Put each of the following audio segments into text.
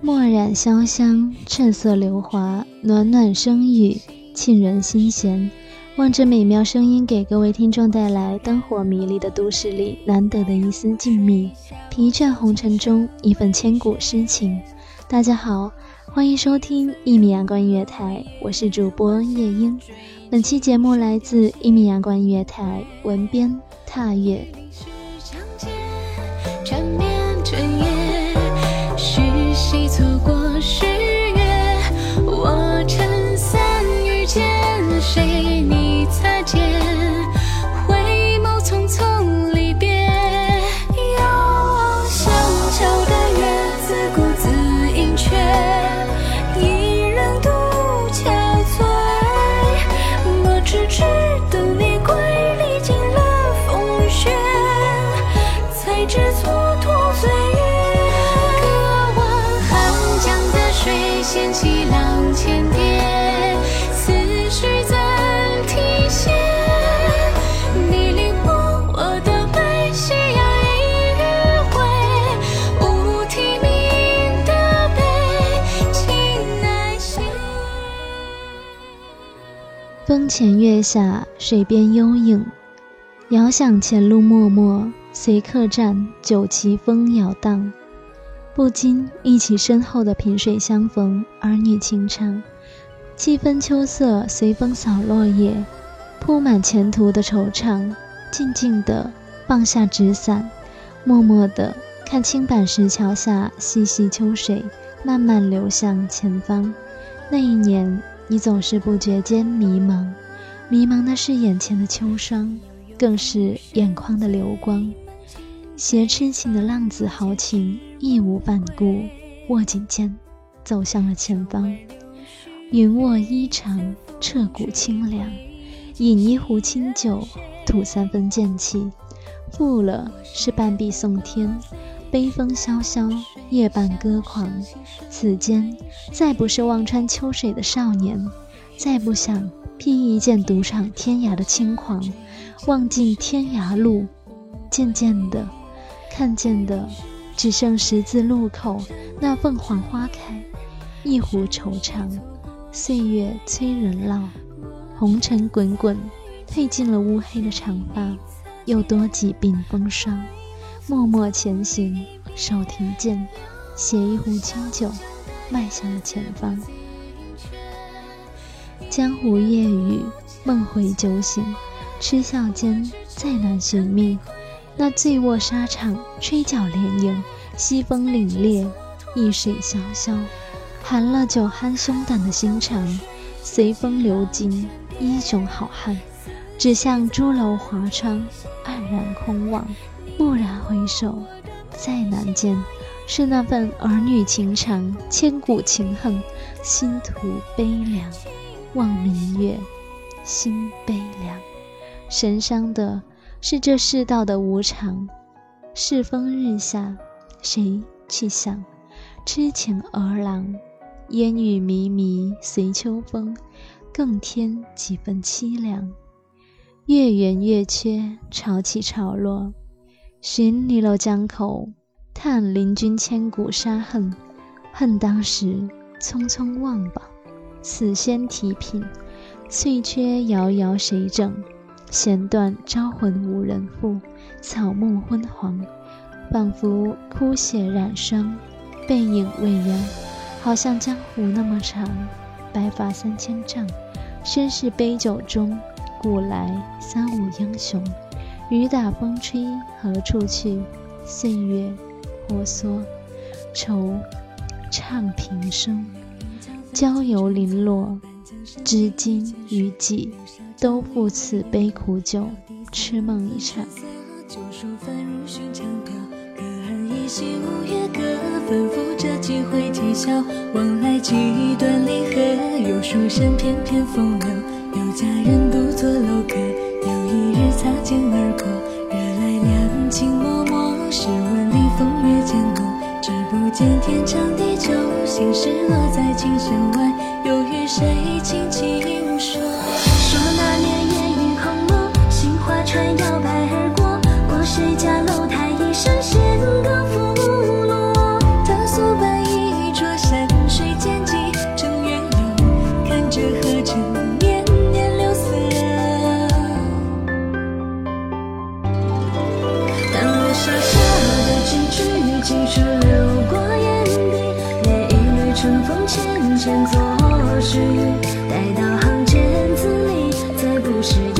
墨染潇湘，趁色流华，暖暖声语，沁人心弦。望着美妙声音，给各位听众带来灯火迷离的都市里难得的一丝静谧，疲倦红尘中一份千古诗情。大家好，欢迎收听一米阳光音乐台，我是主播夜莺。本期节目来自一米阳光音乐台，文编踏月。错过十月，我撑伞遇见谁？风前月下，水边幽影，遥想前路漠漠，随客栈酒旗风摇荡，不禁忆起身后的萍水相逢，儿女情长。七分秋色随风扫落叶，铺满前途的惆怅。静静地放下纸伞，默默地看青板石桥下细细秋水慢慢流向前方。那一年。你总是不觉间迷茫，迷茫的是眼前的秋霜，更是眼眶的流光。携痴情的浪子豪情，义无反顾，握紧剑，走向了前方。云卧衣裳，彻骨清凉。饮一壶清酒，吐三分剑气。负了是半壁送天。悲风萧萧，夜半歌狂。此间再不是望穿秋水的少年，再不想披一件独闯天涯的轻狂。望尽天涯路，渐渐的，看见的只剩十字路口那凤凰花开。一壶惆怅，岁月催人老。红尘滚滚，褪尽了乌黑的长发，又多几鬓风霜。默默前行，手提剑，携一壶清酒，迈向了前方。江湖夜雨，梦回酒醒，痴笑间再难寻觅。那醉卧沙场，吹角连营，西风凛冽，易水潇潇，寒了酒酣胸胆的心肠，随风流尽，英雄好汉，只向朱楼华窗，黯然空望，回首，再难见。是那份儿女情长，千古情恨，心徒悲凉。望明月，心悲凉。神伤的是这世道的无常。世风日下，谁去想？痴情儿郎，烟雨迷迷随秋风，更添几分凄凉。月圆月缺，潮起潮落，寻离楼江口。叹邻君千古杀恨，恨当时匆匆忘榜。此先提品，翠缺遥遥谁整？弦断招魂无人赋，草木昏黄，仿佛枯血染霜，背影未央。好像江湖那么长，白发三千丈，身世杯酒中，古来三五英雄。雨打风吹何处去？岁月。婆娑，愁唱平生，郊游零落，知今余己，都付此杯苦酒，痴梦一场。旧书翻入寻常调，隔岸依稀五月歌，反复这几回啼笑，往来几段离合，有书生翩翩风流，有佳人独坐楼阁，擦肩而过，惹来两情脉脉，试问里风月。见天长地久，心事落在琴弦外，又与谁轻轻说？说那年烟雨空落，杏花船摇是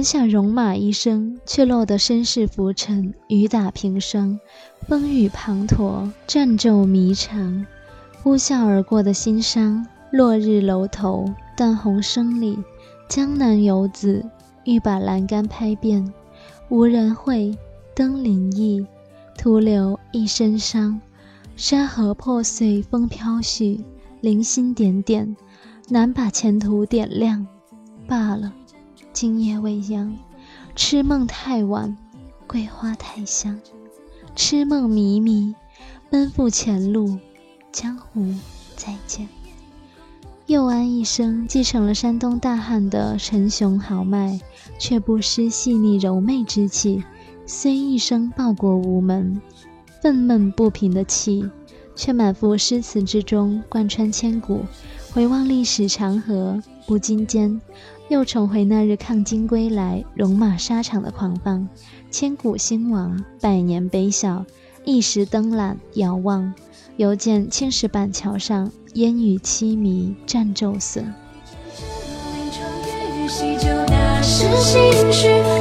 本想戎马一生，却落得身世浮沉，雨打平生，风雨滂沱，战骤迷长。呼啸而过的心伤，落日楼头，淡红声里，江南游子欲把栏杆拍遍，无人会，登临意，徒留一身伤。山河破碎，风飘絮，零星点点，难把前途点亮。罢了。今夜未央，痴梦太晚，桂花太香。痴梦迷迷，奔赴前路，江湖再见。佑安一生继承了山东大汉的沉雄豪迈，却不失细腻柔媚之气。虽一生报国无门，愤懑不平的气，却满腹诗词之中贯穿千古。回望历史长河，不禁间。又重回那日抗金归来、戎马沙场的狂放，千古兴亡，百年悲笑。一时登览遥望，犹见青石板桥上烟雨凄迷，战骤色。不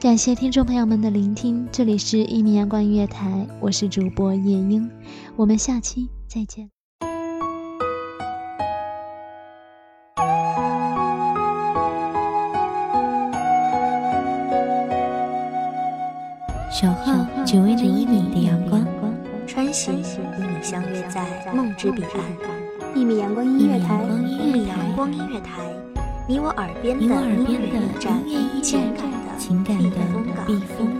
感谢听众朋友们的聆听，这里是一米阳光音乐台，我是主播夜莺，我们下期再见。守候只为那一米的阳光，穿行与你相约在梦之彼岸。一米阳光音乐台，一米阳光音乐台，你我耳边的音乐驿站，情感的情感的避风港。